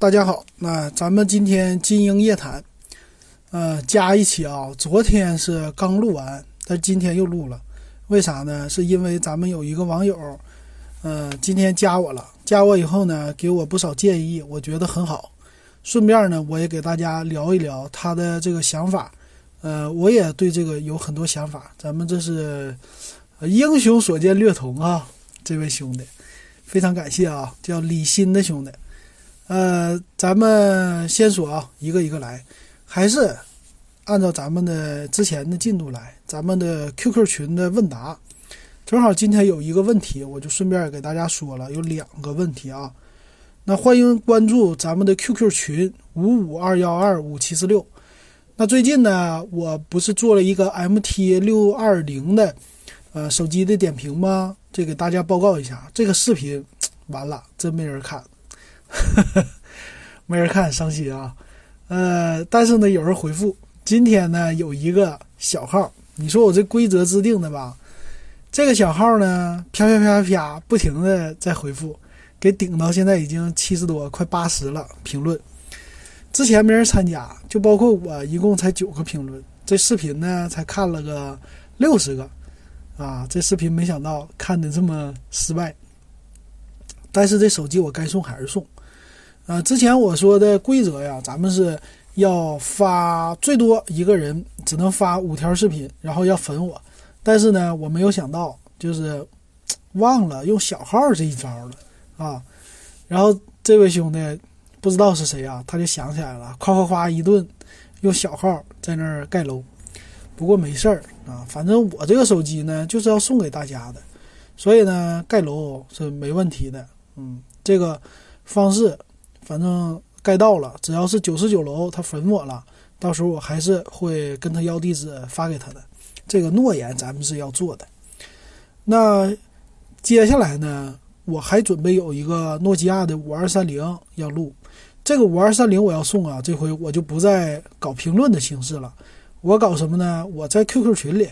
大家好，那咱们今天金鹰夜谈，呃，加一起啊。昨天是刚录完，但今天又录了，为啥呢？是因为咱们有一个网友，呃，今天加我了，加我以后呢，给我不少建议，我觉得很好。顺便呢，我也给大家聊一聊他的这个想法，呃，我也对这个有很多想法。咱们这是英雄所见略同啊，这位兄弟。非常感谢啊，叫李鑫的兄弟，呃，咱们先说啊，一个一个来，还是按照咱们的之前的进度来，咱们的 QQ 群的问答，正好今天有一个问题，我就顺便给大家说了，有两个问题啊，那欢迎关注咱们的 QQ 群五五二幺二五七四六，那最近呢，我不是做了一个 MT 六二零的呃手机的点评吗？这给大家报告一下，这个视频完了，真没人看，没人看，伤心啊。呃，但是呢，有人回复，今天呢有一个小号，你说我这规则制定的吧？这个小号呢，啪啪啪啪不停的在回复，给顶到现在已经七十多，快八十了评论。之前没人参加，就包括我，一共才九个评论，这视频呢才看了个六十个。啊，这视频没想到看的这么失败，但是这手机我该送还是送。啊，之前我说的规则呀，咱们是要发最多一个人只能发五条视频，然后要粉我。但是呢，我没有想到，就是 忘了用小号这一招了啊。然后这位兄弟不知道是谁啊，他就想起来了，夸夸夸一顿用小号在那儿盖楼。不过没事儿啊，反正我这个手机呢就是要送给大家的，所以呢盖楼是没问题的。嗯，这个方式反正盖到了，只要是九十九楼他粉我了，到时候我还是会跟他要地址发给他的。这个诺言咱们是要做的。那接下来呢，我还准备有一个诺基亚的五二三零要录，这个五二三零我要送啊，这回我就不再搞评论的形式了。我搞什么呢？我在 QQ 群里，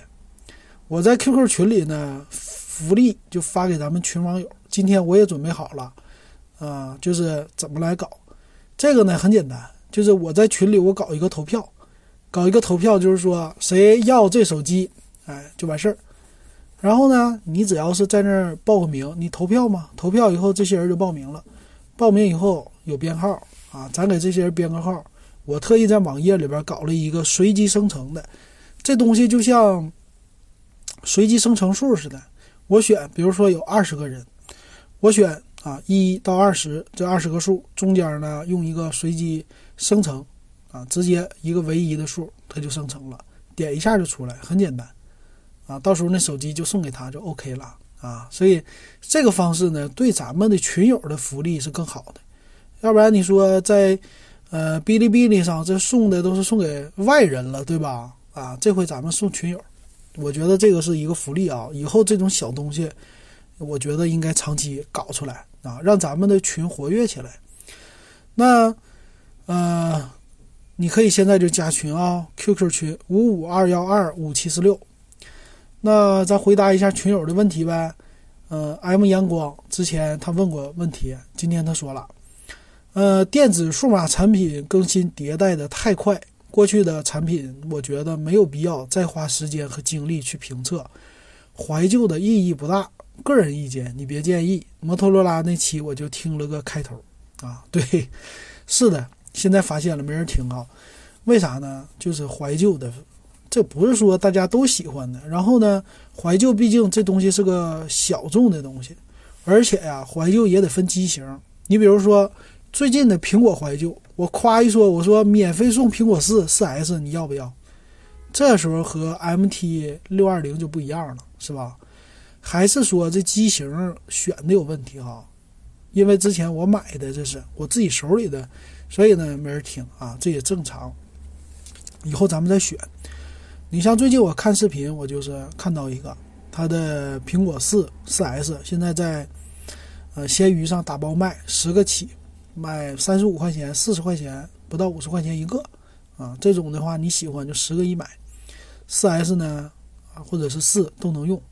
我在 QQ 群里呢，福利就发给咱们群网友。今天我也准备好了，啊，就是怎么来搞。这个呢很简单，就是我在群里我搞一个投票，搞一个投票，就是说谁要这手机，哎，就完事儿。然后呢，你只要是在那儿报个名，你投票嘛，投票以后这些人就报名了，报名以后有编号啊，咱给这些人编个号。我特意在网页里边搞了一个随机生成的，这东西就像随机生成数似的。我选，比如说有二十个人，我选啊一到二十这二十个数中间呢用一个随机生成啊，直接一个唯一的数它就生成了，点一下就出来，很简单啊。到时候那手机就送给他就 OK 了啊。所以这个方式呢，对咱们的群友的福利是更好的。要不然你说在。呃，哔哩哔哩上这送的都是送给外人了，对吧？啊，这回咱们送群友，我觉得这个是一个福利啊。以后这种小东西，我觉得应该长期搞出来啊，让咱们的群活跃起来。那，呃，你可以现在就加群啊，QQ 群五五二幺二五七四六。那咱回答一下群友的问题呗。嗯，M 阳光之前他问过问题，今天他说了。呃，电子数码产品更新迭代的太快，过去的产品我觉得没有必要再花时间和精力去评测，怀旧的意义不大。个人意见，你别介意。摩托罗拉那期我就听了个开头，啊，对，是的，现在发现了没人听啊？为啥呢？就是怀旧的，这不是说大家都喜欢的。然后呢，怀旧毕竟这东西是个小众的东西，而且呀，怀旧也得分机型。你比如说。最近的苹果怀旧，我夸一说，我说免费送苹果四四 S，你要不要？这时候和 MT 六二零就不一样了，是吧？还是说这机型选的有问题哈？因为之前我买的这是我自己手里的，所以呢没人听啊，这也正常。以后咱们再选。你像最近我看视频，我就是看到一个它的苹果四四 S，现在在呃闲鱼上打包卖，十个起。卖三十五块钱、四十块钱，不到五十块钱一个，啊，这种的话你喜欢就十个一买。四 S 呢，啊，或者是四都能用，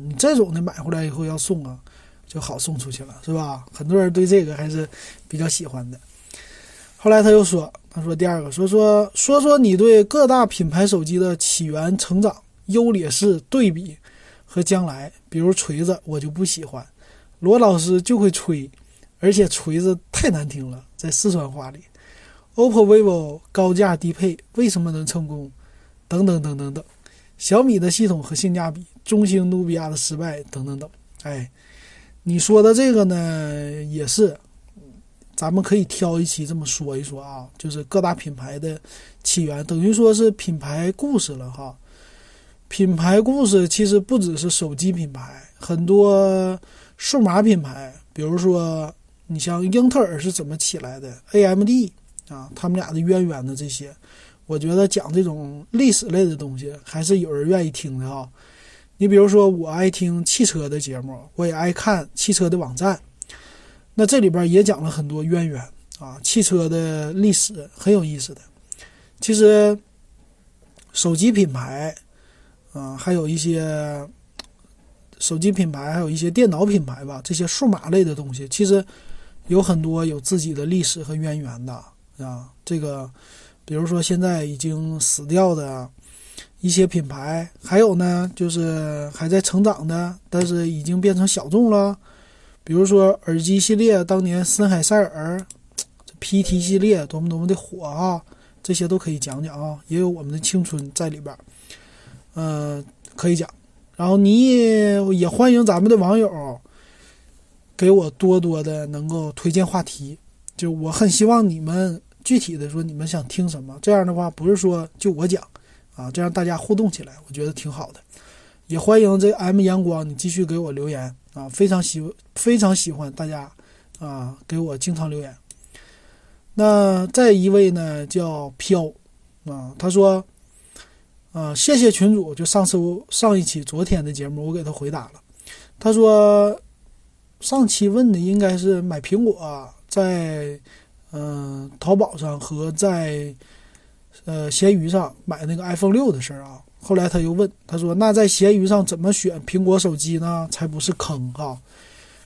你这种的买回来以后要送啊，就好送出去了，是吧？很多人对这个还是比较喜欢的。后来他又说，他说第二个说说说说你对各大品牌手机的起源、成长、优劣势对比和将来，比如锤子，我就不喜欢，罗老师就会吹，而且锤子太难听了，在四川话里。OPPO、vivo 高价低配为什么能成功？等等等等等。小米的系统和性价比，中兴、努比亚的失败，等等等。哎，你说的这个呢，也是，咱们可以挑一期这么说一说啊，就是各大品牌的起源，等于说是品牌故事了哈。品牌故事其实不只是手机品牌，很多数码品牌，比如说你像英特尔是怎么起来的，AMD。啊，他们俩的渊源的这些，我觉得讲这种历史类的东西还是有人愿意听的哈。你比如说，我爱听汽车的节目，我也爱看汽车的网站，那这里边也讲了很多渊源啊，汽车的历史很有意思的。其实，手机品牌啊，还有一些手机品牌，还有一些电脑品牌吧，这些数码类的东西，其实有很多有自己的历史和渊源的。啊，这个，比如说现在已经死掉的一些品牌，还有呢，就是还在成长的，但是已经变成小众了。比如说耳机系列，当年森海塞尔、PT 系列多么多么的火啊，这些都可以讲讲啊，也有我们的青春在里边，嗯，可以讲。然后你也欢迎咱们的网友给我多多的能够推荐话题。就我很希望你们具体的说，你们想听什么？这样的话，不是说就我讲，啊，这样大家互动起来，我觉得挺好的。也欢迎这 M 阳光，你继续给我留言啊，非常喜非常喜欢大家啊，给我经常留言。那再一位呢，叫飘啊，他说，啊，谢谢群主，就上次上一期昨天的节目，我给他回答了。他说，上期问的应该是买苹果。在嗯淘宝上和在呃闲鱼上买那个 iPhone 六的事儿啊，后来他又问，他说：“那在闲鱼上怎么选苹果手机呢？才不是坑哈！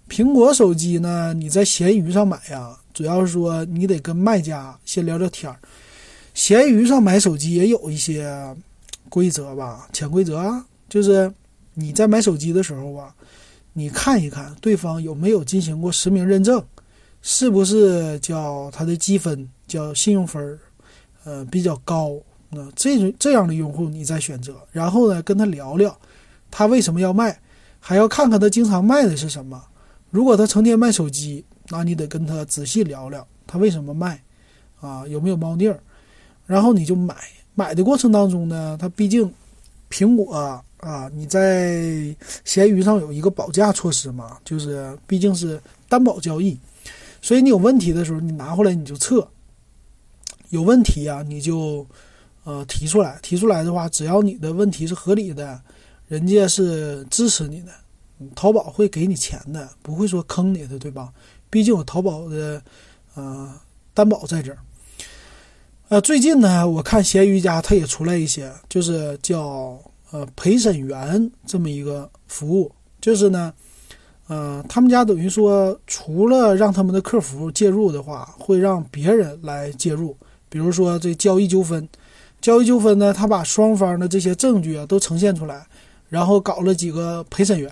苹果手机呢，你在闲鱼上买呀，主要是说你得跟卖家先聊聊天儿。闲鱼上买手机也有一些规则吧，潜规则啊，就是你在买手机的时候啊，你看一看对方有没有进行过实名认证。”是不是叫他的积分叫信用分儿，呃比较高？那这种这样的用户你再选择，然后呢跟他聊聊，他为什么要卖，还要看看他经常卖的是什么。如果他成天卖手机，那你得跟他仔细聊聊他为什么卖，啊有没有猫腻儿，然后你就买。买的过程当中呢，他毕竟苹果啊，你在闲鱼上有一个保价措施嘛，就是毕竟是担保交易。所以你有问题的时候，你拿回来你就测。有问题啊，你就呃提出来。提出来的话，只要你的问题是合理的，人家是支持你的，淘宝会给你钱的，不会说坑你的，对吧？毕竟有淘宝的呃担保在这儿。呃，最近呢，我看闲鱼家它也出来一些，就是叫呃陪审员这么一个服务，就是呢。呃，他们家等于说，除了让他们的客服介入的话，会让别人来介入。比如说这交易纠纷，交易纠纷呢，他把双方的这些证据啊都呈现出来，然后搞了几个陪审员，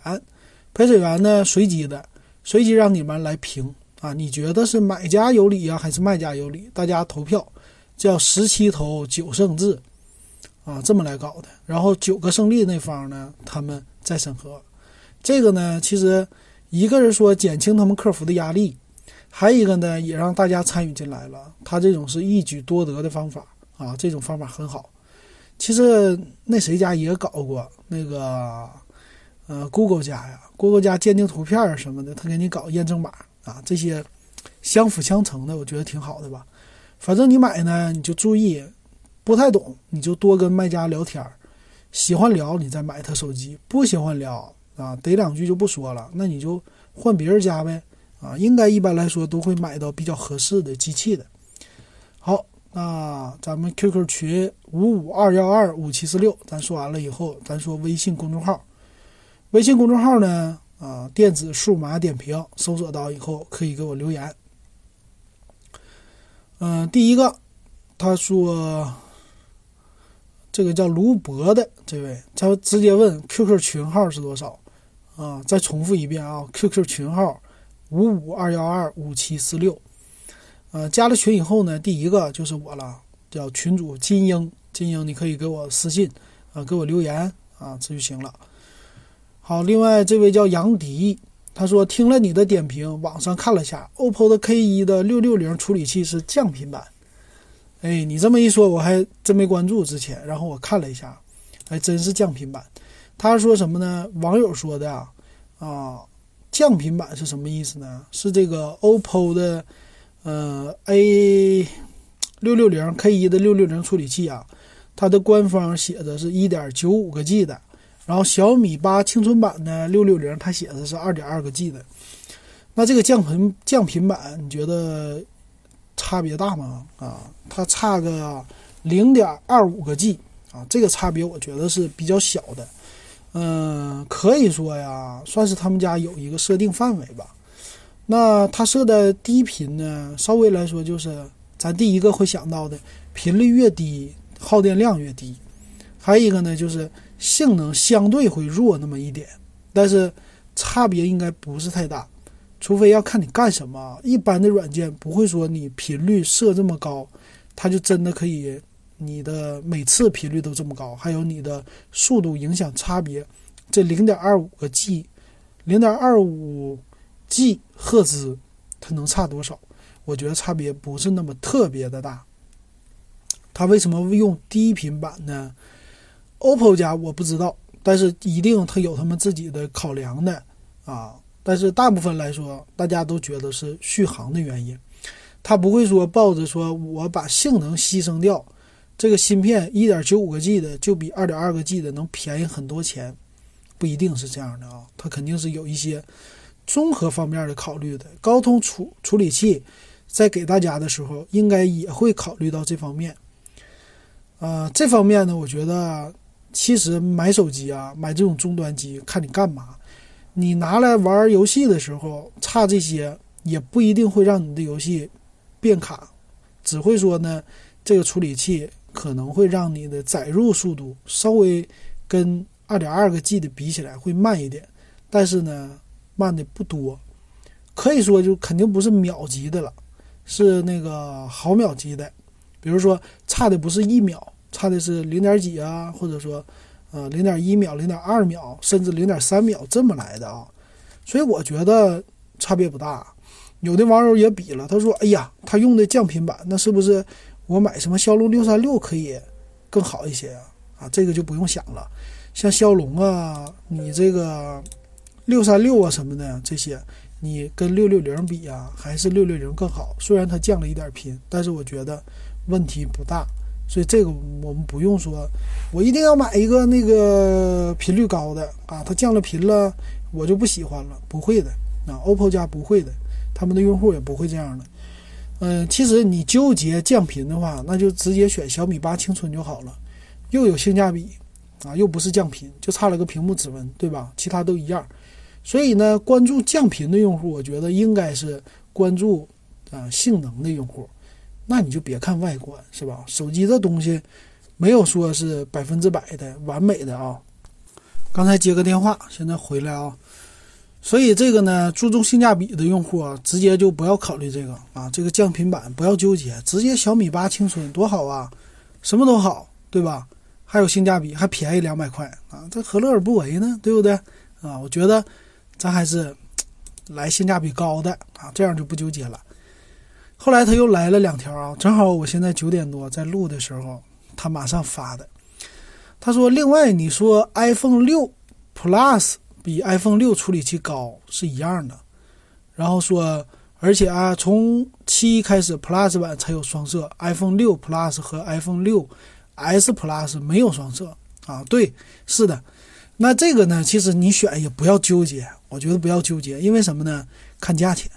陪审员呢随机的，随机让你们来评啊，你觉得是买家有理呀，还是卖家有理？大家投票，叫十七投九胜制，啊，这么来搞的。然后九个胜利那方呢，他们再审核。这个呢，其实。一个是说减轻他们客服的压力，还有一个呢，也让大家参与进来了。他这种是一举多得的方法啊，这种方法很好。其实那谁家也搞过那个，呃，Google 家呀，Google 家鉴定图片什么的，他给你搞验证码啊，这些相辅相成的，我觉得挺好的吧。反正你买呢，你就注意，不太懂你就多跟卖家聊天，喜欢聊你再买他手机，不喜欢聊。啊，得两句就不说了，那你就换别人家呗。啊，应该一般来说都会买到比较合适的机器的。好，那咱们 QQ 群五五二幺二五七四六，咱说完了以后，咱说微信公众号。微信公众号呢，啊，电子数码点评，搜索到以后可以给我留言。嗯，第一个，他说这个叫卢博的这位，他直接问 QQ 群号是多少啊？再重复一遍啊，QQ 群号五五二幺二五七四六。呃，加了群以后呢，第一个就是我了，叫群主金英，金英你可以给我私信啊，给我留言啊，这就行了。好，另外这位叫杨迪。他说：“听了你的点评，网上看了下，OPPO 的 K1 的六六零处理器是降频版。哎，你这么一说，我还真没关注之前。然后我看了一下，还真是降频版。他说什么呢？网友说的啊，啊，降频版是什么意思呢？是这个 OPPO 的呃 A 六六零 K1 的六六零处理器啊，它的官方写的是一点九五个 G 的。”然后小米八青春版的六六零，它写的是二点二个 G 的，那这个降频降频版，你觉得差别大吗？啊，它差个零点二五个 G 啊，这个差别我觉得是比较小的，嗯，可以说呀，算是他们家有一个设定范围吧。那它设的低频呢，稍微来说就是咱第一个会想到的，频率越低，耗电量越低，还有一个呢就是。性能相对会弱那么一点，但是差别应该不是太大，除非要看你干什么。一般的软件不会说你频率设这么高，它就真的可以你的每次频率都这么高，还有你的速度影响差别。这零点二五个 G，零点二五 G 赫兹，它能差多少？我觉得差别不是那么特别的大。它为什么用低频版呢？OPPO 家我不知道，但是一定它有他们自己的考量的啊。但是大部分来说，大家都觉得是续航的原因，他不会说抱着说我把性能牺牲掉，这个芯片一点九五个 G 的就比二点二个 G 的能便宜很多钱，不一定是这样的啊。它肯定是有一些综合方面的考虑的。高通处处理器在给大家的时候，应该也会考虑到这方面。呃，这方面呢，我觉得。其实买手机啊，买这种终端机，看你干嘛。你拿来玩游戏的时候，差这些也不一定会让你的游戏变卡，只会说呢，这个处理器可能会让你的载入速度稍微跟二点二个 G 的比起来会慢一点，但是呢，慢的不多，可以说就肯定不是秒级的了，是那个毫秒级的，比如说差的不是一秒。差的是零点几啊，或者说，呃，零点一秒、零点二秒，甚至零点三秒这么来的啊，所以我觉得差别不大。有的网友也比了，他说：“哎呀，他用的降频版，那是不是我买什么骁龙六三六可以更好一些啊？”啊，这个就不用想了。像骁龙啊，你这个六三六啊什么的这些，你跟六六零比啊，还是六六零更好。虽然它降了一点频，但是我觉得问题不大。所以这个我们不用说，我一定要买一个那个频率高的啊，它降了频了，我就不喜欢了。不会的啊，OPPO 家不会的，他们的用户也不会这样的。嗯，其实你纠结降频的话，那就直接选小米八青春就好了，又有性价比啊，又不是降频，就差了个屏幕指纹，对吧？其他都一样。所以呢，关注降频的用户，我觉得应该是关注啊性能的用户。那你就别看外观，是吧？手机这东西没有说是百分之百的完美的啊。刚才接个电话，现在回来啊。所以这个呢，注重性价比的用户啊，直接就不要考虑这个啊。这个降频版不要纠结，直接小米八青春多好啊，什么都好，对吧？还有性价比，还便宜两百块啊，这何乐而不为呢？对不对啊？我觉得咱还是来性价比高的啊，这样就不纠结了。后来他又来了两条啊，正好我现在九点多在录的时候，他马上发的。他说：“另外，你说 iPhone 六 Plus 比 iPhone 六处理器高是一样的，然后说，而且啊，从七开始 Plus 版才有双摄，iPhone 六 Plus 和 iPhone 六 S Plus 没有双摄啊。对，是的。那这个呢，其实你选也不要纠结，我觉得不要纠结，因为什么呢？看价钱。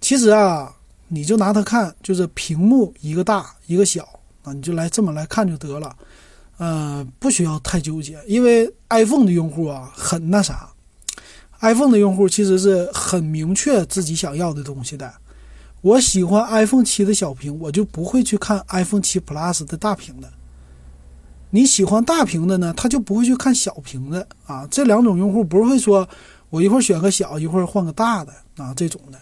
其实啊。”你就拿它看，就是屏幕一个大一个小啊，你就来这么来看就得了，呃，不需要太纠结，因为 iPhone 的用户啊很那啥，iPhone 的用户其实是很明确自己想要的东西的，我喜欢 iPhone 七的小屏，我就不会去看 iPhone 七 Plus 的大屏的。你喜欢大屏的呢，他就不会去看小屏的啊。这两种用户不会说，我一会儿选个小，一会儿换个大的啊这种的。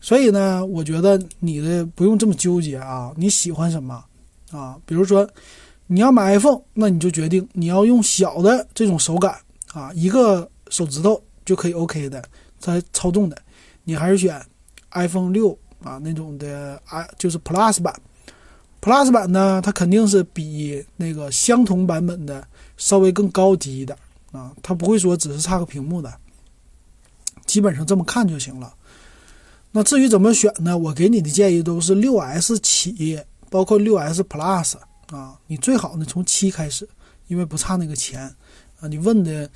所以呢，我觉得你的不用这么纠结啊。你喜欢什么啊？比如说你要买 iPhone，那你就决定你要用小的这种手感啊，一个手指头就可以 OK 的在操纵的，你还是选 iPhone 六啊那种的 i 就是 Plus 版。Plus 版呢，它肯定是比那个相同版本的稍微更高级一点啊，它不会说只是差个屏幕的，基本上这么看就行了。那至于怎么选呢？我给你的建议都是六 S 起，包括六 S Plus 啊，你最好呢从七开始，因为不差那个钱啊。你问的，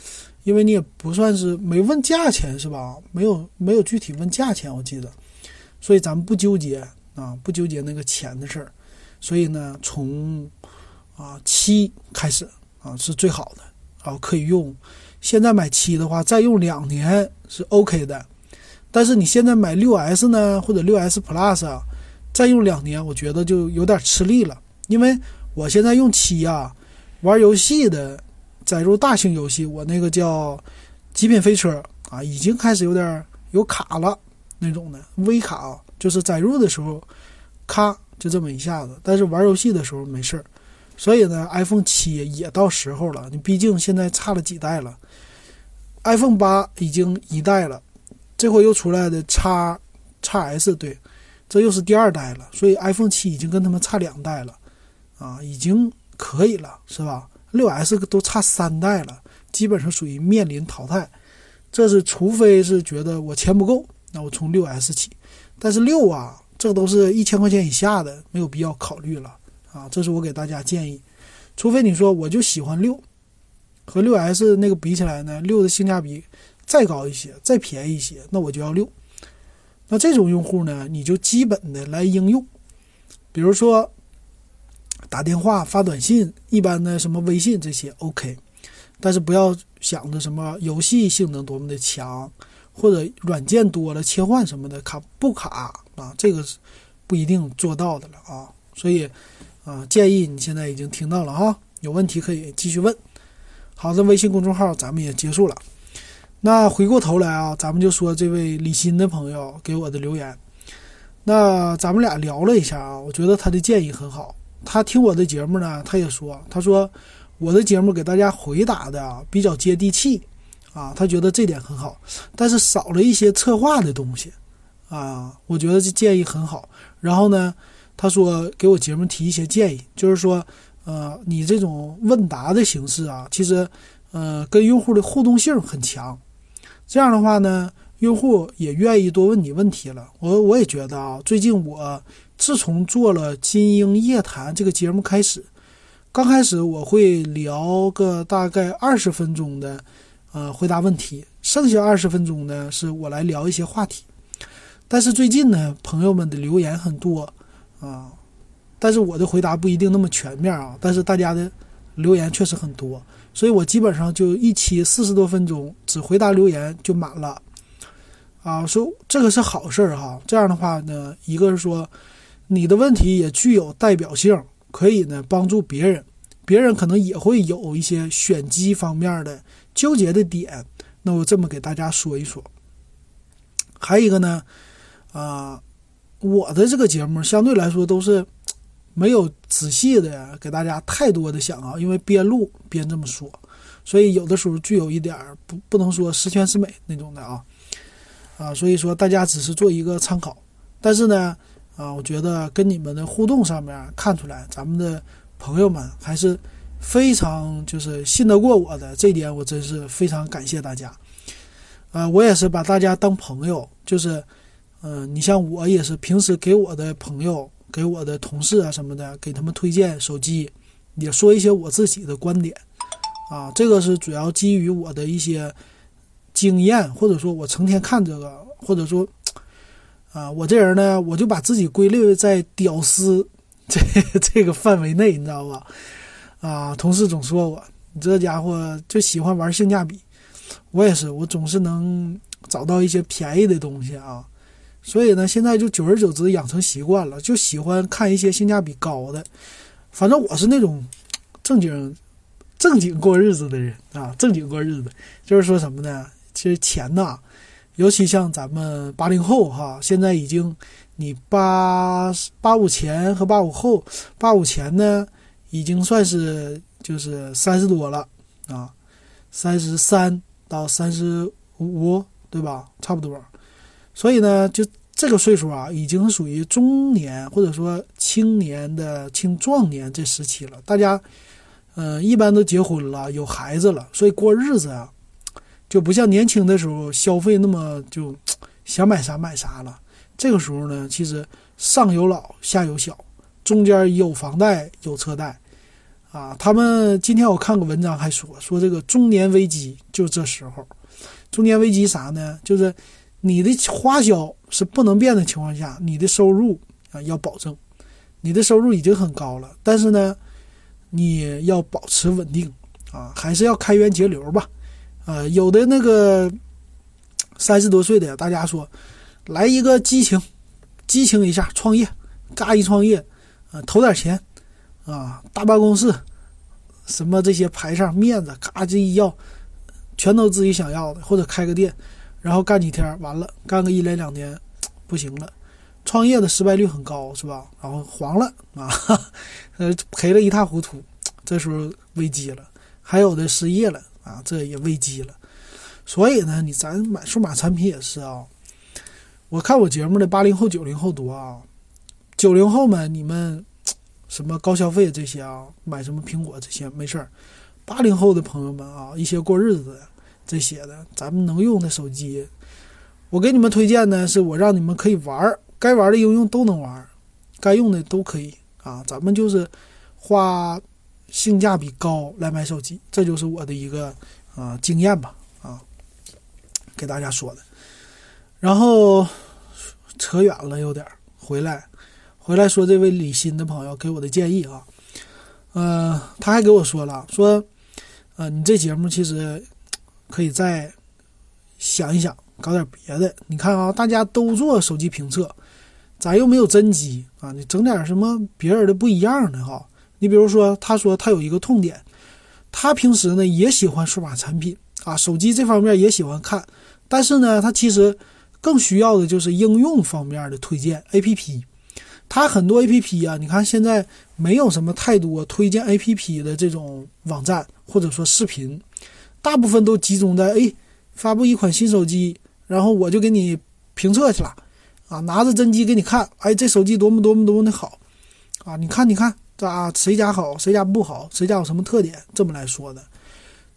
因为你也不算是没问价钱是吧？没有没有具体问价钱，我记得，所以咱们不纠结啊，不纠结那个钱的事儿。所以呢，从啊七开始啊是最好的啊，可以用。现在买七的话，再用两年是 OK 的。但是你现在买六 S 呢，或者六 S Plus 啊，再用两年，我觉得就有点吃力了。因为我现在用七啊，玩游戏的载入大型游戏，我那个叫《极品飞车》啊，已经开始有点有卡了那种的微卡啊，就是载入的时候，咔。就这么一下子，但是玩游戏的时候没事儿，所以呢，iPhone 七也到时候了。你毕竟现在差了几代了，iPhone 八已经一代了，这回又出来的叉叉 S，对，这又是第二代了。所以 iPhone 七已经跟他们差两代了，啊，已经可以了，是吧？六 S 都差三代了，基本上属于面临淘汰。这是除非是觉得我钱不够，那我从六 S 起，但是六啊。这都是一千块钱以下的，没有必要考虑了啊！这是我给大家建议，除非你说我就喜欢六，和六 S 那个比起来呢，六的性价比再高一些，再便宜一些，那我就要六。那这种用户呢，你就基本的来应用，比如说打电话、发短信，一般的什么微信这些 OK，但是不要想着什么游戏性能多么的强。或者软件多了切换什么的卡不卡啊？这个是不一定做到的了啊。所以啊，建议你现在已经听到了哈，有问题可以继续问。好的，微信公众号咱们也结束了。那回过头来啊，咱们就说这位李鑫的朋友给我的留言。那咱们俩聊了一下啊，我觉得他的建议很好。他听我的节目呢，他也说，他说我的节目给大家回答的比较接地气。啊，他觉得这点很好，但是少了一些策划的东西，啊，我觉得这建议很好。然后呢，他说给我节目提一些建议，就是说，呃，你这种问答的形式啊，其实，呃，跟用户的互动性很强。这样的话呢，用户也愿意多问你问题了。我我也觉得啊，最近我自从做了《金鹰夜谈》这个节目开始，刚开始我会聊个大概二十分钟的。呃，回答问题，剩下二十分钟呢，是我来聊一些话题。但是最近呢，朋友们的留言很多啊，但是我的回答不一定那么全面啊。但是大家的留言确实很多，所以我基本上就一期四十多分钟，只回答留言就满了啊。说这个是好事儿哈，这样的话呢，一个是说你的问题也具有代表性，可以呢帮助别人，别人可能也会有一些选机方面的。纠结的点，那我这么给大家说一说。还有一个呢，啊，我的这个节目相对来说都是没有仔细的给大家太多的想啊，因为边录边这么说，所以有的时候具有一点不不能说十全十美那种的啊，啊，所以说大家只是做一个参考。但是呢，啊，我觉得跟你们的互动上面看出来，咱们的朋友们还是。非常就是信得过我的这点，我真是非常感谢大家。啊，我也是把大家当朋友，就是，嗯，你像我也是平时给我的朋友、给我的同事啊什么的，给他们推荐手机，也说一些我自己的观点。啊，这个是主要基于我的一些经验，或者说我成天看这个，或者说，啊，我这人呢，我就把自己归类在屌丝 这这个范围内，你知道吧？啊，同事总说我，你这家伙就喜欢玩性价比。我也是，我总是能找到一些便宜的东西啊。所以呢，现在就久而久之养成习惯了，就喜欢看一些性价比高的。反正我是那种正经正经过日子的人啊，正经过日子，就是说什么呢？其实钱呐，尤其像咱们八零后哈，现在已经你八八五前和八五后，八五前呢已经算是就是三十多了啊，三十三到三十五，对吧？差不多。所以呢，就这个岁数啊，已经属于中年或者说青年的青壮年这时期了。大家，嗯，一般都结婚了，有孩子了，所以过日子啊，就不像年轻的时候消费那么就 想买啥买啥了。这个时候呢，其实上有老下有小，中间有房贷有车贷，啊，他们今天我看个文章还说说这个中年危机就这时候，中年危机啥呢？就是。你的花销是不能变的情况下，你的收入啊要保证。你的收入已经很高了，但是呢，你要保持稳定啊，还是要开源节流吧。呃，有的那个三十多岁的，大家说来一个激情，激情一下创业，嘎一创业，啊，投点钱，啊，大办公室，什么这些排上面子，嘎这一要，全都自己想要的，或者开个店。然后干几天完了，干个一来两年，不行了，创业的失败率很高，是吧？然后黄了啊，呃，赔了一塌糊涂，这时候危机了。还有的失业了啊，这也危机了。所以呢，你咱买数码产品也是啊。我看我节目的八零后、九零后多啊，九零后们你们什么高消费这些啊，买什么苹果这些没事儿。八零后的朋友们啊，一些过日子的。这些的，咱们能用的手机，我给你们推荐呢，是我让你们可以玩，该玩的应用都能玩，该用的都可以啊。咱们就是花性价比高来买手机，这就是我的一个啊经验吧啊，给大家说的。然后扯远了有点，回来回来说这位李鑫的朋友给我的建议啊，呃，他还给我说了，说呃，你这节目其实。可以再想一想，搞点别的。你看啊，大家都做手机评测，咱又没有真机啊，你整点什么别人的不一样的哈。你比如说，他说他有一个痛点，他平时呢也喜欢数码产品啊，手机这方面也喜欢看，但是呢，他其实更需要的就是应用方面的推荐 APP。他很多 APP 啊，你看现在没有什么太多推荐 APP 的这种网站或者说视频。大部分都集中在哎，发布一款新手机，然后我就给你评测去了，啊，拿着真机给你看，哎，这手机多么多么多么的好，啊，你看你看，啊，谁家好，谁家不好，谁家有什么特点，这么来说的。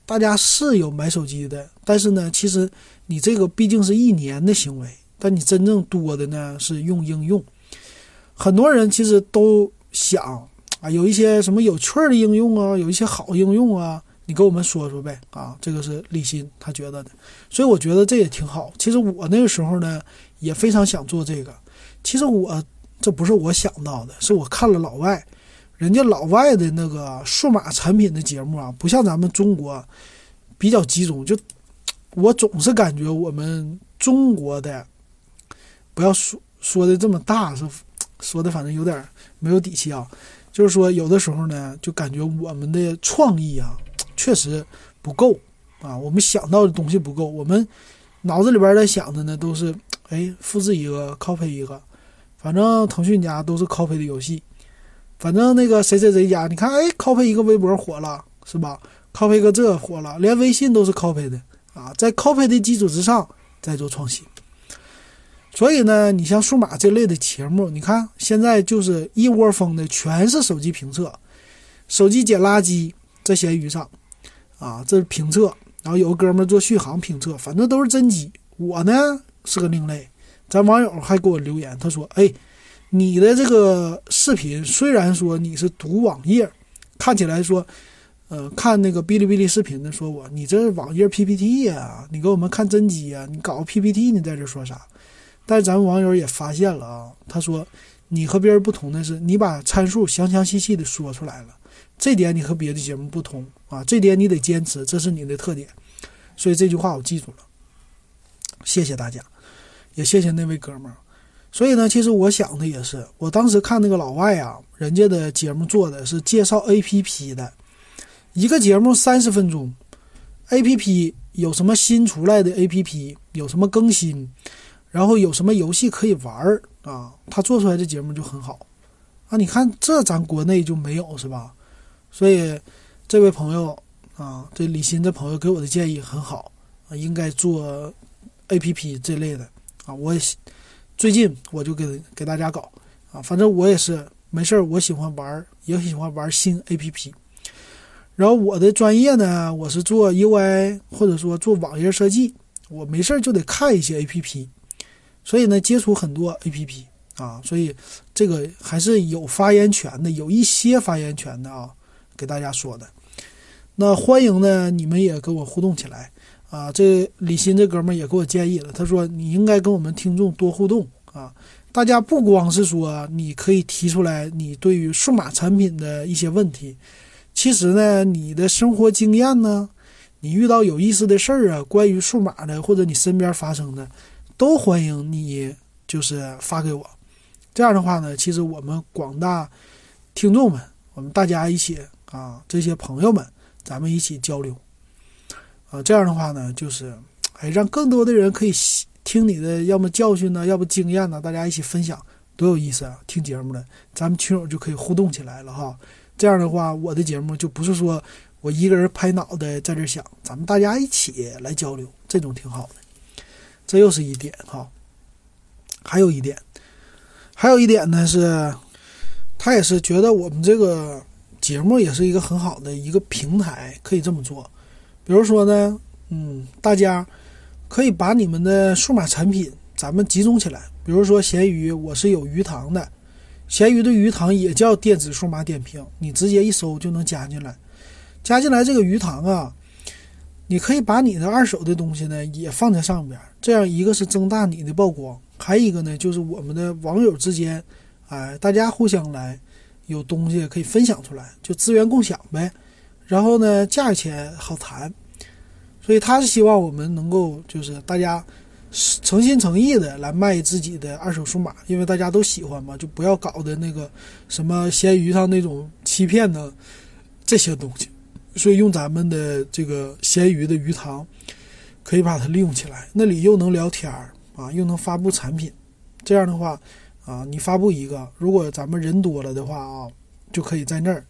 大家是有买手机的，但是呢，其实你这个毕竟是一年的行为，但你真正多的呢是用应用。很多人其实都想啊，有一些什么有趣儿的应用啊，有一些好应用啊。你跟我们说说呗，啊，这个是李欣他觉得的，所以我觉得这也挺好。其实我那个时候呢，也非常想做这个。其实我这不是我想到的，是我看了老外，人家老外的那个数码产品的节目啊，不像咱们中国比较集中。就我总是感觉我们中国的，不要说说的这么大，是说的反正有点没有底气啊。就是说有的时候呢，就感觉我们的创意啊。确实不够啊！我们想到的东西不够，我们脑子里边在想的呢，都是哎，复制一个，copy 一个。反正腾讯家都是 copy 的游戏，反正那个谁谁谁家，你看，哎，copy 一个微博火了，是吧？copy 个这火了，连微信都是 copy 的啊，在 copy 的基础之上再做创新。所以呢，你像数码这类的节目，你看现在就是一窝蜂的，全是手机评测，手机捡垃圾在闲鱼上。啊，这是评测，然后有个哥们做续航评测，反正都是真机。我呢是个另类，咱网友还给我留言，他说：“哎，你的这个视频虽然说你是读网页，看起来说，呃，看那个哔哩哔哩视频的说我，你这是网页 PPT 呀，你给我们看真机呀，你搞个 PPT，你在这说啥？但是咱们网友也发现了啊，他说你和别人不同的是，你把参数详详细细的说出来了。”这点你和别的节目不同啊，这点你得坚持，这是你的特点。所以这句话我记住了，谢谢大家，也谢谢那位哥们儿。所以呢，其实我想的也是，我当时看那个老外啊，人家的节目做的是介绍 A P P 的，一个节目三十分钟，A P P 有什么新出来的 A P P，有什么更新，然后有什么游戏可以玩儿啊，他做出来的节目就很好啊。你看这咱国内就没有是吧？所以这位朋友啊，这李鑫这朋友给我的建议很好啊，应该做 A P P 这类的啊，我也。最近我就给给大家搞啊，反正我也是没事儿，我喜欢玩，也喜欢玩新 A P P。然后我的专业呢，我是做 U I 或者说做网页设计，我没事儿就得看一些 A P P，所以呢接触很多 A P P 啊，所以这个还是有发言权的，有一些发言权的啊，给大家说的。那欢迎呢，你们也跟我互动起来。啊，这李鑫这哥们儿也给我建议了，他说你应该跟我们听众多互动啊。大家不光是说你可以提出来你对于数码产品的一些问题，其实呢，你的生活经验呢，你遇到有意思的事儿啊，关于数码的或者你身边发生的，都欢迎你就是发给我。这样的话呢，其实我们广大听众们，我们大家一起啊，这些朋友们，咱们一起交流。这样的话呢，就是，哎，让更多的人可以听你的，要么教训呢，要不经验呢，大家一起分享，多有意思啊！听节目的，咱们群友就可以互动起来了哈。这样的话，我的节目就不是说我一个人拍脑袋在这想，咱们大家一起来交流，这种挺好的。这又是一点哈。还有一点，还有一点呢是，他也是觉得我们这个节目也是一个很好的一个平台，可以这么做。比如说呢，嗯，大家可以把你们的数码产品咱们集中起来。比如说闲鱼，我是有鱼塘的，闲鱼的鱼塘也叫电子数码点评，你直接一搜就能加进来。加进来这个鱼塘啊，你可以把你的二手的东西呢也放在上边，这样一个是增大你的曝光，还有一个呢就是我们的网友之间，哎，大家互相来有东西可以分享出来，就资源共享呗。然后呢，价钱好谈，所以他是希望我们能够就是大家诚心诚意的来卖自己的二手数码，因为大家都喜欢嘛，就不要搞的那个什么闲鱼上那种欺骗的这些东西。所以用咱们的这个闲鱼的鱼塘，可以把它利用起来，那里又能聊天儿啊，又能发布产品。这样的话啊，你发布一个，如果咱们人多了的话啊，就可以在那儿，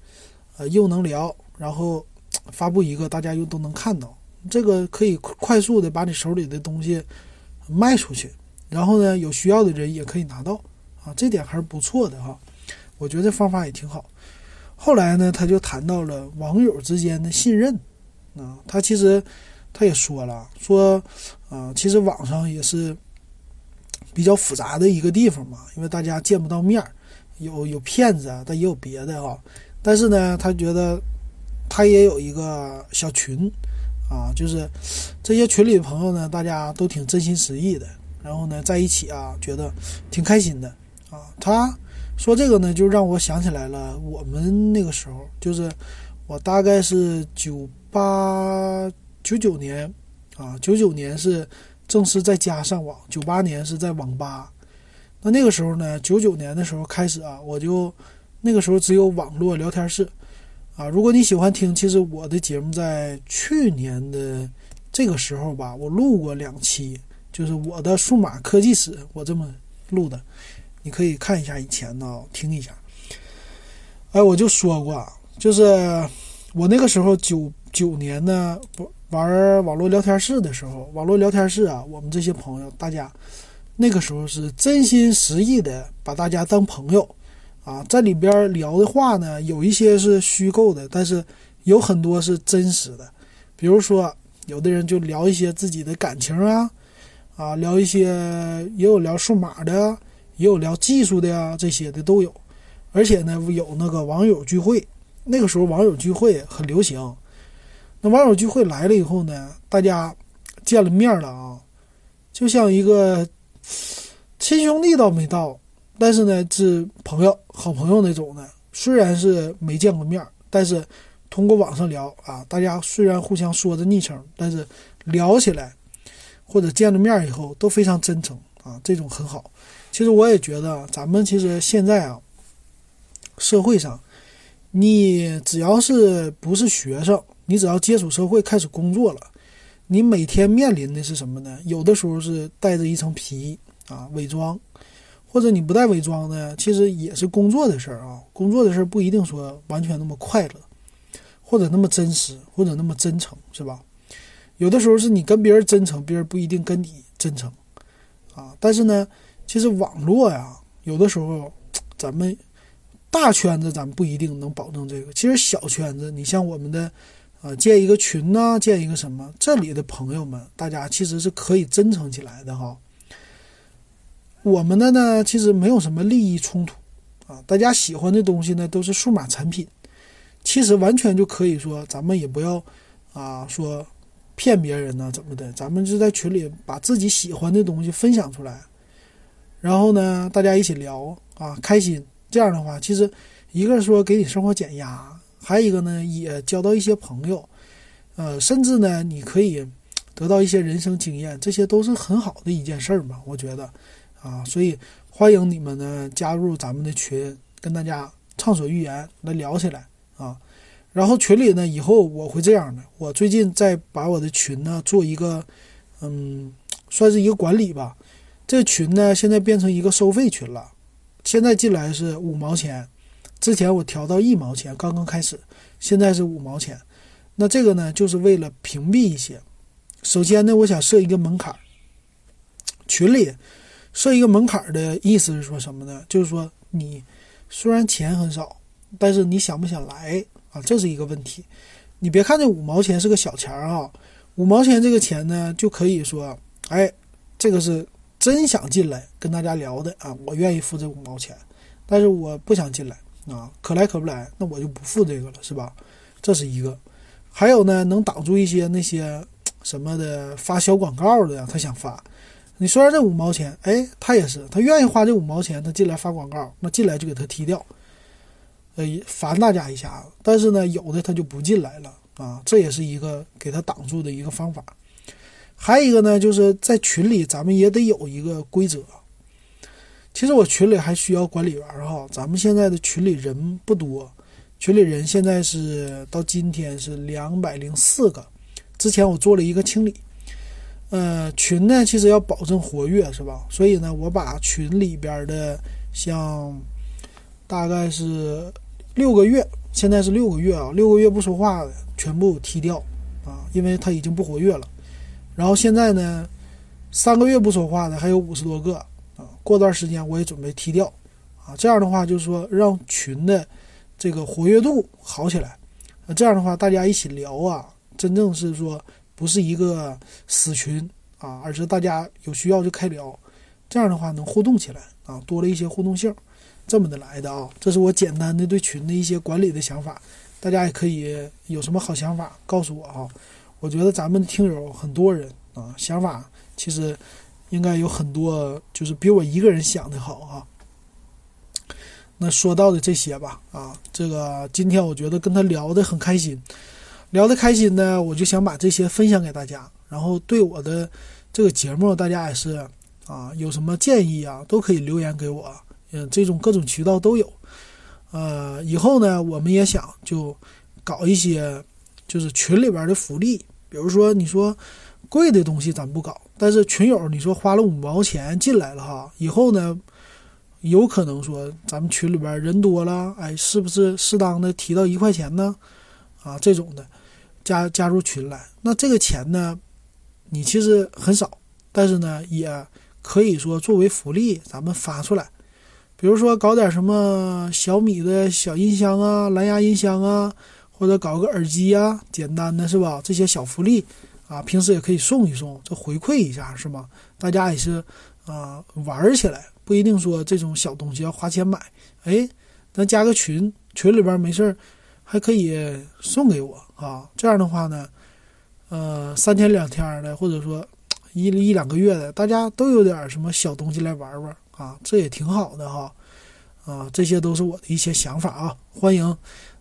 呃，又能聊。然后发布一个，大家又都能看到，这个可以快速的把你手里的东西卖出去，然后呢，有需要的人也可以拿到，啊，这点还是不错的哈，我觉得方法也挺好。后来呢，他就谈到了网友之间的信任，啊，他其实他也说了，说啊，其实网上也是比较复杂的一个地方嘛，因为大家见不到面儿，有有骗子啊，但也有别的哈，但是呢，他觉得。他也有一个小群，啊，就是这些群里的朋友呢，大家都挺真心实意的，然后呢，在一起啊，觉得挺开心的，啊，他说这个呢，就让我想起来了，我们那个时候，就是我大概是九八九九年，啊，九九年是正式在家上网，九八年是在网吧，那那个时候呢，九九年的时候开始啊，我就那个时候只有网络聊天室。啊，如果你喜欢听，其实我的节目在去年的这个时候吧，我录过两期，就是我的数码科技史，我这么录的，你可以看一下以前的，听一下。哎，我就说过，就是我那个时候九九年呢，玩网络聊天室的时候，网络聊天室啊，我们这些朋友，大家那个时候是真心实意的把大家当朋友。啊，在里边聊的话呢，有一些是虚构的，但是有很多是真实的。比如说，有的人就聊一些自己的感情啊，啊，聊一些也有聊数码的，也有聊技术的呀，这些的都有。而且呢，有那个网友聚会，那个时候网友聚会很流行。那网友聚会来了以后呢，大家见了面了啊，就像一个亲兄弟倒没到。但是呢，是朋友、好朋友那种的。虽然是没见过面，但是通过网上聊啊，大家虽然互相说着昵称，但是聊起来或者见了面以后都非常真诚啊，这种很好。其实我也觉得，咱们其实现在啊，社会上，你只要是不是学生，你只要接触社会开始工作了，你每天面临的是什么呢？有的时候是带着一层皮啊，伪装，或者你不带伪装的，其实也是工作的事儿啊。工作的事儿不一定说完全那么快乐，或者那么真实，或者那么真诚，是吧？有的时候是你跟别人真诚，别人不一定跟你真诚啊。但是呢，其实网络呀，有的时候咱们。大圈子咱们不一定能保证这个，其实小圈子，你像我们的，啊，建一个群呐，建一个什么，这里的朋友们，大家其实是可以真诚起来的哈。我们的呢，其实没有什么利益冲突啊，大家喜欢的东西呢都是数码产品，其实完全就可以说，咱们也不要啊说骗别人呢怎么的，咱们就在群里把自己喜欢的东西分享出来，然后呢，大家一起聊啊，开心。这样的话，其实一个说给你生活减压，还有一个呢，也交到一些朋友，呃，甚至呢，你可以得到一些人生经验，这些都是很好的一件事儿嘛，我觉得。啊，所以欢迎你们呢加入咱们的群，跟大家畅所欲言来聊起来啊。然后群里呢，以后我会这样的，我最近在把我的群呢做一个，嗯，算是一个管理吧。这群呢现在变成一个收费群了。现在进来是五毛钱，之前我调到一毛钱，刚刚开始，现在是五毛钱。那这个呢，就是为了屏蔽一些。首先呢，我想设一个门槛，群里设一个门槛的意思是说什么呢？就是说你虽然钱很少，但是你想不想来啊？这是一个问题。你别看这五毛钱是个小钱儿啊，五毛钱这个钱呢，就可以说，哎，这个是。真想进来跟大家聊的啊，我愿意付这五毛钱，但是我不想进来啊，可来可不来，那我就不付这个了，是吧？这是一个。还有呢，能挡住一些那些什么的发小广告的，他想发。你虽然这五毛钱，哎，他也是，他愿意花这五毛钱，他进来发广告，那进来就给他踢掉，呃，烦大家一下子。但是呢，有的他就不进来了啊，这也是一个给他挡住的一个方法。还有一个呢，就是在群里，咱们也得有一个规则。其实我群里还需要管理员哈，咱们现在的群里人不多，群里人现在是到今天是两百零四个。之前我做了一个清理，呃，群呢其实要保证活跃是吧？所以呢，我把群里边的像大概是六个月，现在是六个月啊，六个月不说话的全部踢掉啊，因为他已经不活跃了。然后现在呢，三个月不说话的还有五十多个啊。过段时间我也准备踢掉啊。这样的话就是说让群的这个活跃度好起来。那这样的话大家一起聊啊，真正是说不是一个死群啊，而是大家有需要就开聊。这样的话能互动起来啊，多了一些互动性，这么的来的啊。这是我简单的对群的一些管理的想法，大家也可以有什么好想法告诉我啊。我觉得咱们听友很多人啊，想法其实应该有很多，就是比我一个人想的好啊。那说到的这些吧，啊，这个今天我觉得跟他聊的很开心，聊的开心呢，我就想把这些分享给大家。然后对我的这个节目，大家也是啊，有什么建议啊，都可以留言给我，嗯，这种各种渠道都有。呃，以后呢，我们也想就搞一些，就是群里边的福利。比如说，你说贵的东西咱不搞，但是群友你说花了五毛钱进来了哈，以后呢，有可能说咱们群里边人多了，哎，是不是适当的提到一块钱呢？啊，这种的加加入群来，那这个钱呢，你其实很少，但是呢，也可以说作为福利咱们发出来。比如说搞点什么小米的小音箱啊，蓝牙音箱啊。或者搞个耳机呀，简单的是吧？这些小福利啊，平时也可以送一送，这回馈一下是吗？大家也是啊，玩起来不一定说这种小东西要花钱买。哎，咱加个群，群里边没事儿还可以送给我啊。这样的话呢，呃，三天两天的，或者说一一两个月的，大家都有点什么小东西来玩玩啊，这也挺好的哈。啊，这些都是我的一些想法啊，欢迎。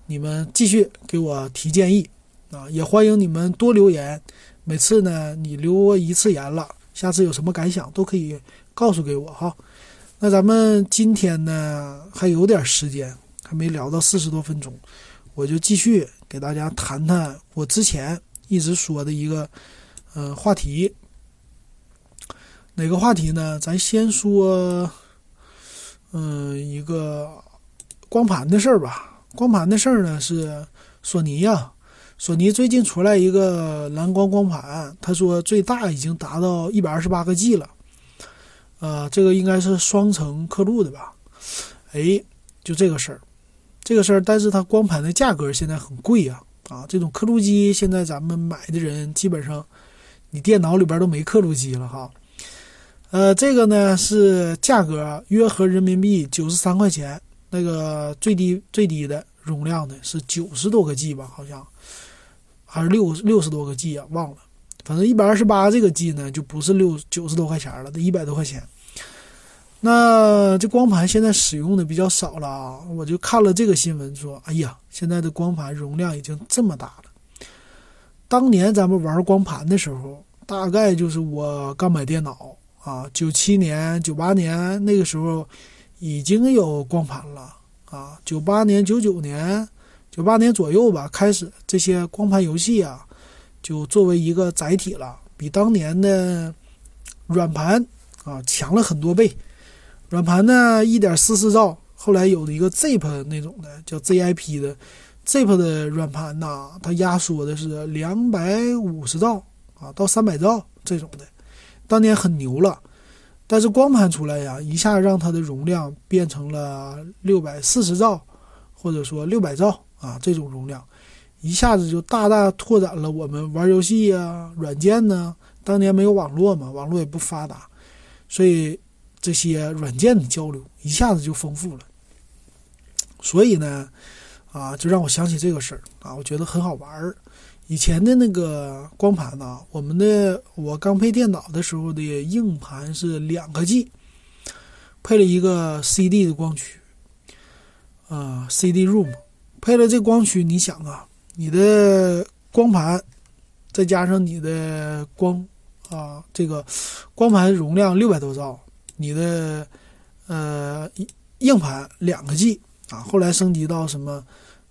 你们继续给我提建议啊，也欢迎你们多留言。每次呢，你留一次言了，下次有什么感想都可以告诉给我哈。那咱们今天呢还有点时间，还没聊到四十多分钟，我就继续给大家谈谈我之前一直说的一个呃话题。哪个话题呢？咱先说，嗯，一个光盘的事儿吧。光盘的事儿呢是索尼呀，索尼最近出来一个蓝光光盘，他说最大已经达到一百二十八个 G 了。呃，这个应该是双层刻录的吧？哎，就这个事儿，这个事儿，但是它光盘的价格现在很贵呀！啊，这种刻录机现在咱们买的人基本上，你电脑里边都没刻录机了哈。呃，这个呢是价格约合人民币九十三块钱，那个最低最低的容量的是九十多个 G 吧，好像还是六六十多个 G 啊，忘了。反正一百二十八这个 G 呢，就不是六九十多块钱了，得一百多块钱。那这光盘现在使用的比较少了啊，我就看了这个新闻说，哎呀，现在的光盘容量已经这么大了。当年咱们玩光盘的时候，大概就是我刚买电脑。啊，九七年、九八年那个时候已经有光盘了啊。九八年、九九年、九八年左右吧，开始这些光盘游戏啊，就作为一个载体了，比当年的软盘啊强了很多倍。软盘呢，一点四四兆，后来有的一个 ZIP 那种的，叫 ZIP 的 ZIP 的软盘呐，它压缩的是两百五十兆啊到三百兆这种的。当年很牛了，但是光盘出来呀，一下让它的容量变成了六百四十兆，或者说六百兆啊，这种容量，一下子就大大拓展了我们玩游戏呀、软件呢。当年没有网络嘛，网络也不发达，所以这些软件的交流一下子就丰富了。所以呢，啊，就让我想起这个事儿啊，我觉得很好玩儿。以前的那个光盘呢，我们的我刚配电脑的时候的硬盘是两个 G，配了一个 CD 的光驱，啊，CD ROM，配了这光驱，你想啊，你的光盘再加上你的光啊，这个光盘容量六百多兆，你的呃硬盘两个 G 啊，后来升级到什么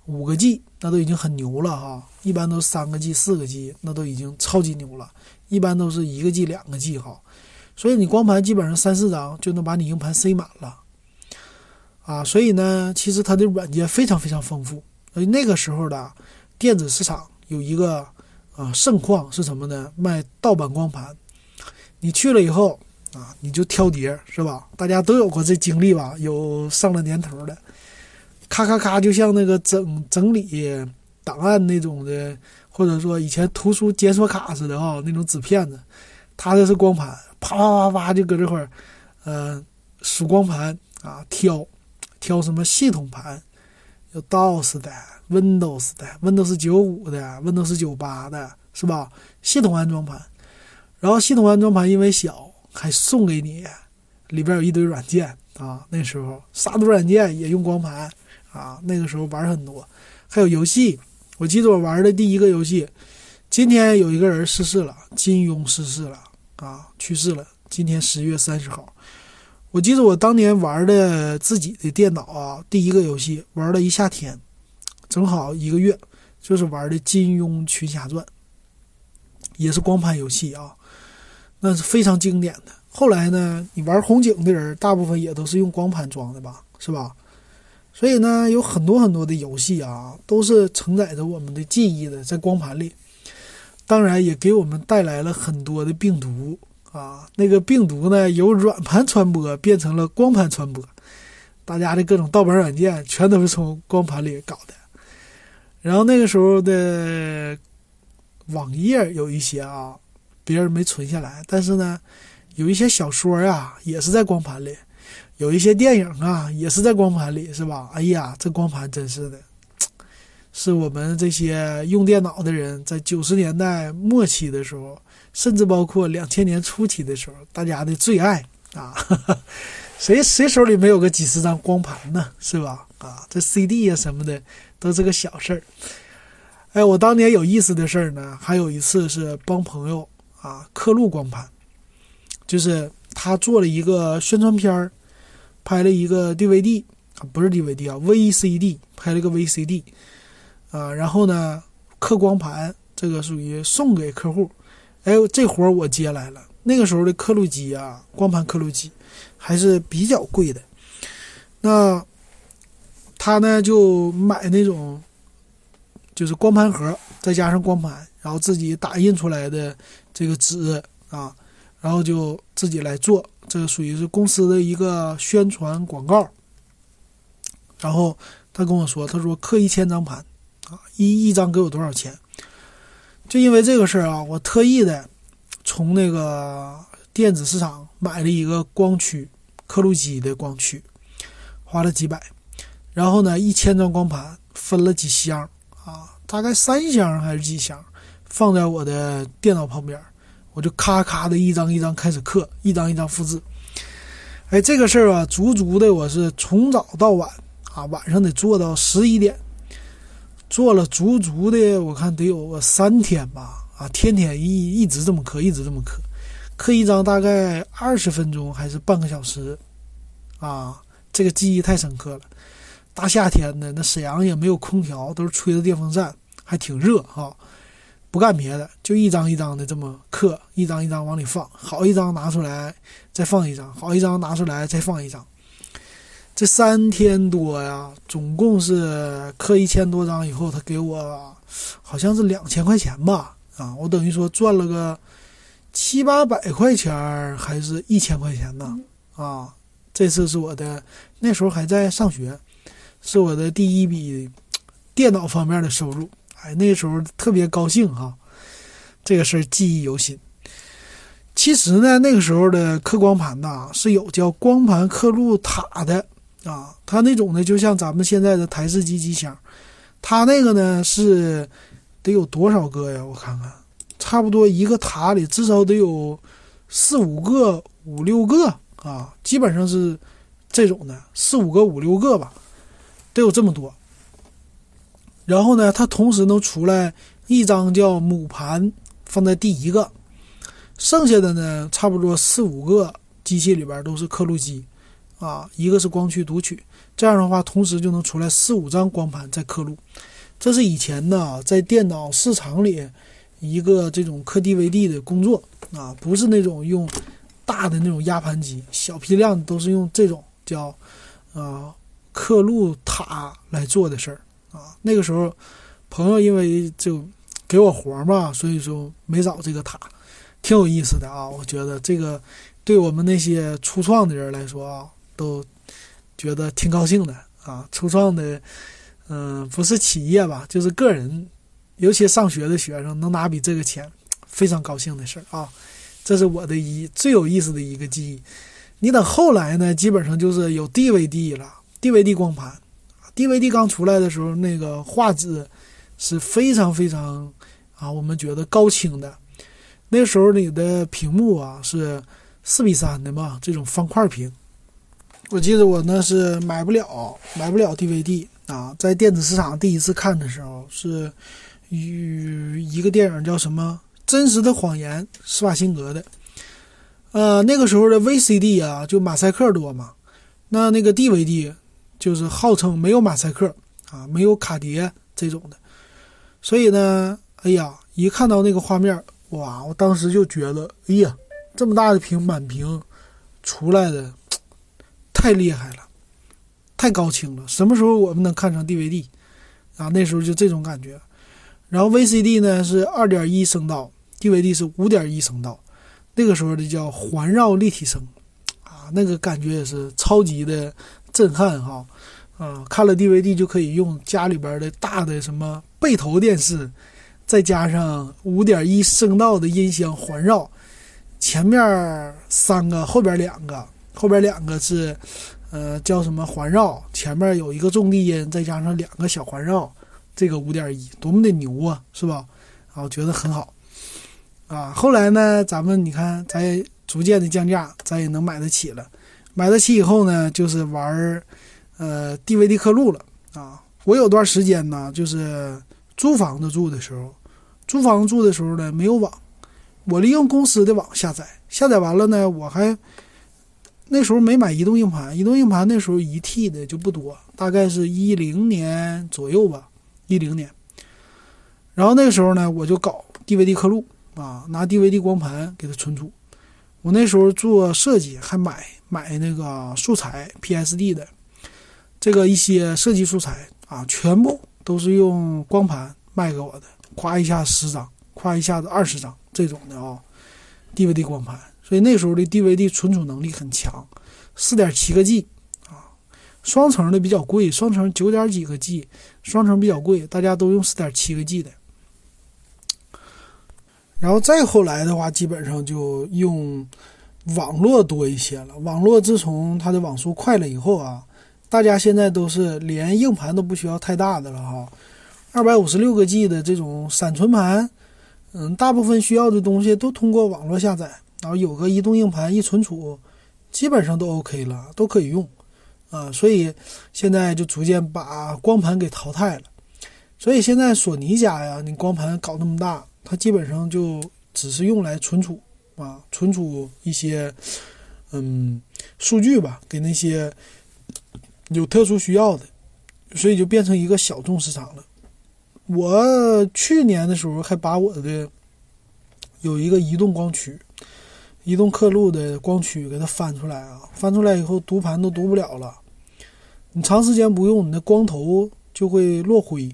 五个 G。那都已经很牛了哈，一般都三个 G、四个 G，那都已经超级牛了。一般都是一个 G、两个 G 哈，所以你光盘基本上三四张就能把你硬盘塞满了啊。所以呢，其实它的软件非常非常丰富。所以那个时候的电子市场有一个啊盛况是什么呢？卖盗版光盘。你去了以后啊，你就挑碟是吧？大家都有过这经历吧？有上了年头的。咔咔咔，就像那个整整理档案那种的，或者说以前图书检索卡似的啊，那种纸片子，他这是光盘，啪啪啪啪就搁这块儿，呃，数光盘啊，挑挑什么系统盘，有 DOS 的、Windows 的、Windows 九五的、Windows 九八的，是吧？系统安装盘，然后系统安装盘因为小，还送给你里边有一堆软件啊，那时候杀毒软件也用光盘。啊，那个时候玩很多，还有游戏。我记得我玩的第一个游戏，今天有一个人逝世了，金庸逝世了啊，去世了。今天十月三十号，我记得我当年玩的自己的电脑啊，第一个游戏玩了一夏天，正好一个月，就是玩的《金庸群侠传》，也是光盘游戏啊，那是非常经典的。后来呢，你玩红警的人，大部分也都是用光盘装的吧，是吧？所以呢，有很多很多的游戏啊，都是承载着我们的记忆的，在光盘里。当然，也给我们带来了很多的病毒啊。那个病毒呢，由软盘传播变成了光盘传播，大家的各种盗版软件全都是从光盘里搞的。然后那个时候的网页有一些啊，别人没存下来，但是呢，有一些小说呀，也是在光盘里。有一些电影啊，也是在光盘里，是吧？哎呀，这光盘真是的，是我们这些用电脑的人在九十年代末期的时候，甚至包括两千年初期的时候，大家的最爱啊！谁谁手里没有个几十张光盘呢？是吧？啊，这 CD 啊什么的都是个小事儿。哎，我当年有意思的事儿呢，还有一次是帮朋友啊刻录光盘，就是他做了一个宣传片儿。拍了一个 DVD 啊，不是 DVD 啊，VCD 拍了个 VCD 啊，然后呢刻光盘，这个属于送给客户。哎，这活儿我接来了。那个时候的刻录机啊，光盘刻录机还是比较贵的。那他呢就买那种，就是光盘盒，再加上光盘，然后自己打印出来的这个纸啊，然后就自己来做。这个属于是公司的一个宣传广告。然后他跟我说：“他说刻一千张盘啊，一一张给我多少钱？”就因为这个事儿啊，我特意的。从那个电子市场买了一个光驱刻录机的光驱，花了几百，然后呢，一千张光盘分了几箱啊，大概三箱还是几箱，放在我的电脑旁边，我就咔咔的一张一张开始刻，一张一张复制。哎，这个事儿啊，足足的我是从早到晚啊，晚上得做到十一点，做了足足的，我看得有个三天吧。啊，天天一一直这么刻，一直这么刻，刻一张大概二十分钟还是半个小时，啊，这个记忆太深刻了。大夏天的，那沈阳也没有空调，都是吹的电风扇，还挺热哈。不干别的，就一张一张的这么刻，一张一张往里放，好一张拿出来再放一张，好一张拿出来再放一张。这三天多呀，总共是刻一千多张以后，他给我好像是两千块钱吧。啊，我等于说赚了个七八百块钱，还是一千块钱呢？啊，这次是我的那时候还在上学，是我的第一笔电脑方面的收入。哎，那时候特别高兴哈，这个事儿记忆犹新。其实呢，那个时候的刻光盘呐，是有叫光盘刻录塔的啊，它那种呢，就像咱们现在的台式机机箱，它那个呢是。得有多少个呀？我看看，差不多一个塔里至少得有四五个、五六个啊，基本上是这种的，四五个、五六个吧，得有这么多。然后呢，它同时能出来一张叫母盘，放在第一个，剩下的呢，差不多四五个机器里边都是刻录机。啊，一个是光驱读取，这样的话，同时就能出来四五张光盘在刻录。这是以前呢，在电脑市场里一个这种刻 DVD 的工作。啊，不是那种用大的那种压盘机，小批量都是用这种叫啊刻录塔来做的事儿。啊。那个时候，朋友因为就给我活嘛，所以说没找这个塔，挺有意思的啊。我觉得这个对我们那些初创的人来说啊，都觉得挺高兴的啊。初创的。嗯，不是企业吧，就是个人，尤其上学的学生能拿笔这个钱，非常高兴的事儿啊。这是我的一最有意思的一个记忆。你等后来呢，基本上就是有 DVD 了，DVD 光盘，DVD 刚出来的时候，那个画质是非常非常啊，我们觉得高清的。那时候你的屏幕啊是四比三的嘛，这种方块屏。我记得我那是买不了，买不了 DVD。啊，在电子市场第一次看的时候，是与一个电影叫什么《真实的谎言》，施瓦辛格的。呃，那个时候的 VCD 啊，就马赛克多嘛。那那个 DVD 就是号称没有马赛克啊，没有卡碟这种的。所以呢，哎呀，一看到那个画面，哇，我当时就觉得，哎呀，这么大的屏满屏出来的，太厉害了。太高清了，什么时候我们能看上 DVD 啊？那时候就这种感觉。然后 VCD 呢是二点一声道，DVD 是五点一声道，那个时候的叫环绕立体声啊，那个感觉也是超级的震撼哈。啊，看了 DVD 就可以用家里边的大的什么背投电视，再加上五点一声道的音箱环绕，前面三个，后边两个，后边两个是。呃，叫什么环绕？前面有一个重低音，再加上两个小环绕，这个五点一多么的牛啊，是吧？啊，我觉得很好。啊，后来呢，咱们你看，咱逐渐的降价，咱也能买得起了。买得起以后呢，就是玩儿呃 DVD 刻录了啊。我有段时间呢，就是租房子住的时候，租房子住的时候呢，没有网，我利用公司的网下载，下载完了呢，我还。那时候没买移动硬盘，移动硬盘那时候一 T 的就不多，大概是一零年左右吧，一零年。然后那个时候呢，我就搞 DVD 刻录啊，拿 DVD 光盘给它存储。我那时候做设计，还买买那个素材 PSD 的，这个一些设计素材啊，全部都是用光盘卖给我的，夸一下十张，夸一下子二十张这种的啊，DVD 光盘。所以那时候的 DVD 存储能力很强，四点七个 G 啊，双层的比较贵，双层九点几个 G，双层比较贵，大家都用四点七个 G 的。然后再后来的话，基本上就用网络多一些了。网络自从它的网速快了以后啊，大家现在都是连硬盘都不需要太大的了哈，二百五十六个 G 的这种闪存盘，嗯，大部分需要的东西都通过网络下载，然后有个移动硬盘一存储，基本上都 OK 了，都可以用啊。所以现在就逐渐把光盘给淘汰了。所以现在索尼家呀，你光盘搞那么大。它基本上就只是用来存储啊，存储一些嗯数据吧，给那些有特殊需要的，所以就变成一个小众市场了。我去年的时候还把我的有一个移动光驱、移动刻录的光驱给它翻出来啊，翻出来以后读盘都读不了了。你长时间不用，你的光头就会落灰。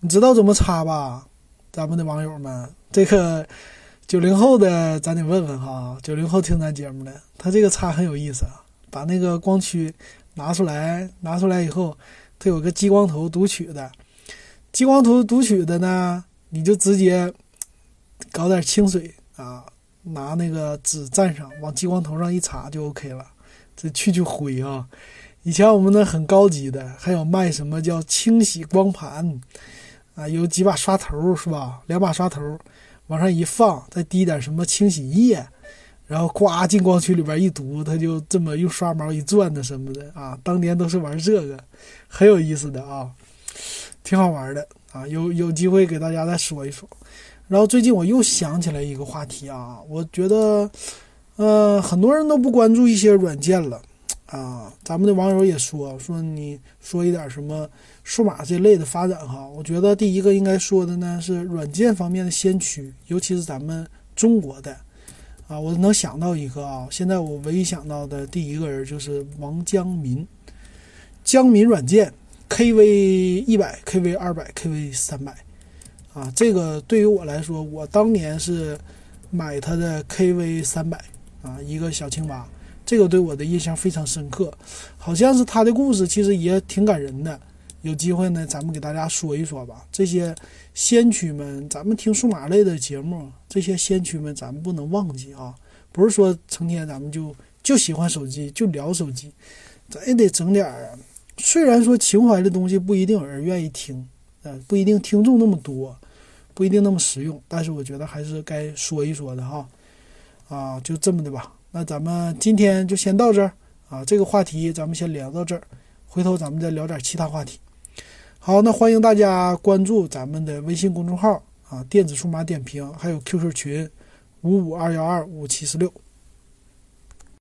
你知道怎么擦吧？咱们的网友们，这个九零后的咱得问问哈。九零后听咱节目的，他这个插很有意思啊。把那个光驱拿出来，拿出来以后，它有个激光头读取的。激光头读取的呢，你就直接搞点清水啊，拿那个纸蘸上，往激光头上一擦就 OK 了，这去去灰啊。以前我们那很高级的，还有卖什么叫清洗光盘。啊，有几把刷头是吧？两把刷头，往上一放，再滴点什么清洗液，然后呱进光驱里边一读，它就这么用刷毛一转的什么的啊。当年都是玩这个，很有意思的啊，挺好玩的啊。有有机会给大家再说一说。然后最近我又想起来一个话题啊，我觉得，呃，很多人都不关注一些软件了啊。咱们的网友也说说，你说一点什么？数码这类的发展哈，我觉得第一个应该说的呢是软件方面的先驱，尤其是咱们中国的。啊，我能想到一个啊，现在我唯一想到的第一个人就是王江民，江民软件 KV 一百、KV 二百、KV 三百。啊，这个对于我来说，我当年是买他的 KV 三百啊，一个小青蛙，这个对我的印象非常深刻，好像是他的故事其实也挺感人的。有机会呢，咱们给大家说一说吧。这些先驱们，咱们听数码类的节目，这些先驱们咱们不能忘记啊！不是说成天咱们就就喜欢手机，就聊手机，咱也得整点儿。虽然说情怀的东西不一定有人愿意听，呃，不一定听众那么多，不一定那么实用，但是我觉得还是该说一说的哈。啊，就这么的吧。那咱们今天就先到这儿啊，这个话题咱们先聊到这儿，回头咱们再聊点其他话题。好，那欢迎大家关注咱们的微信公众号啊，电子数码点评，还有 QQ 群五五二幺二五七四六。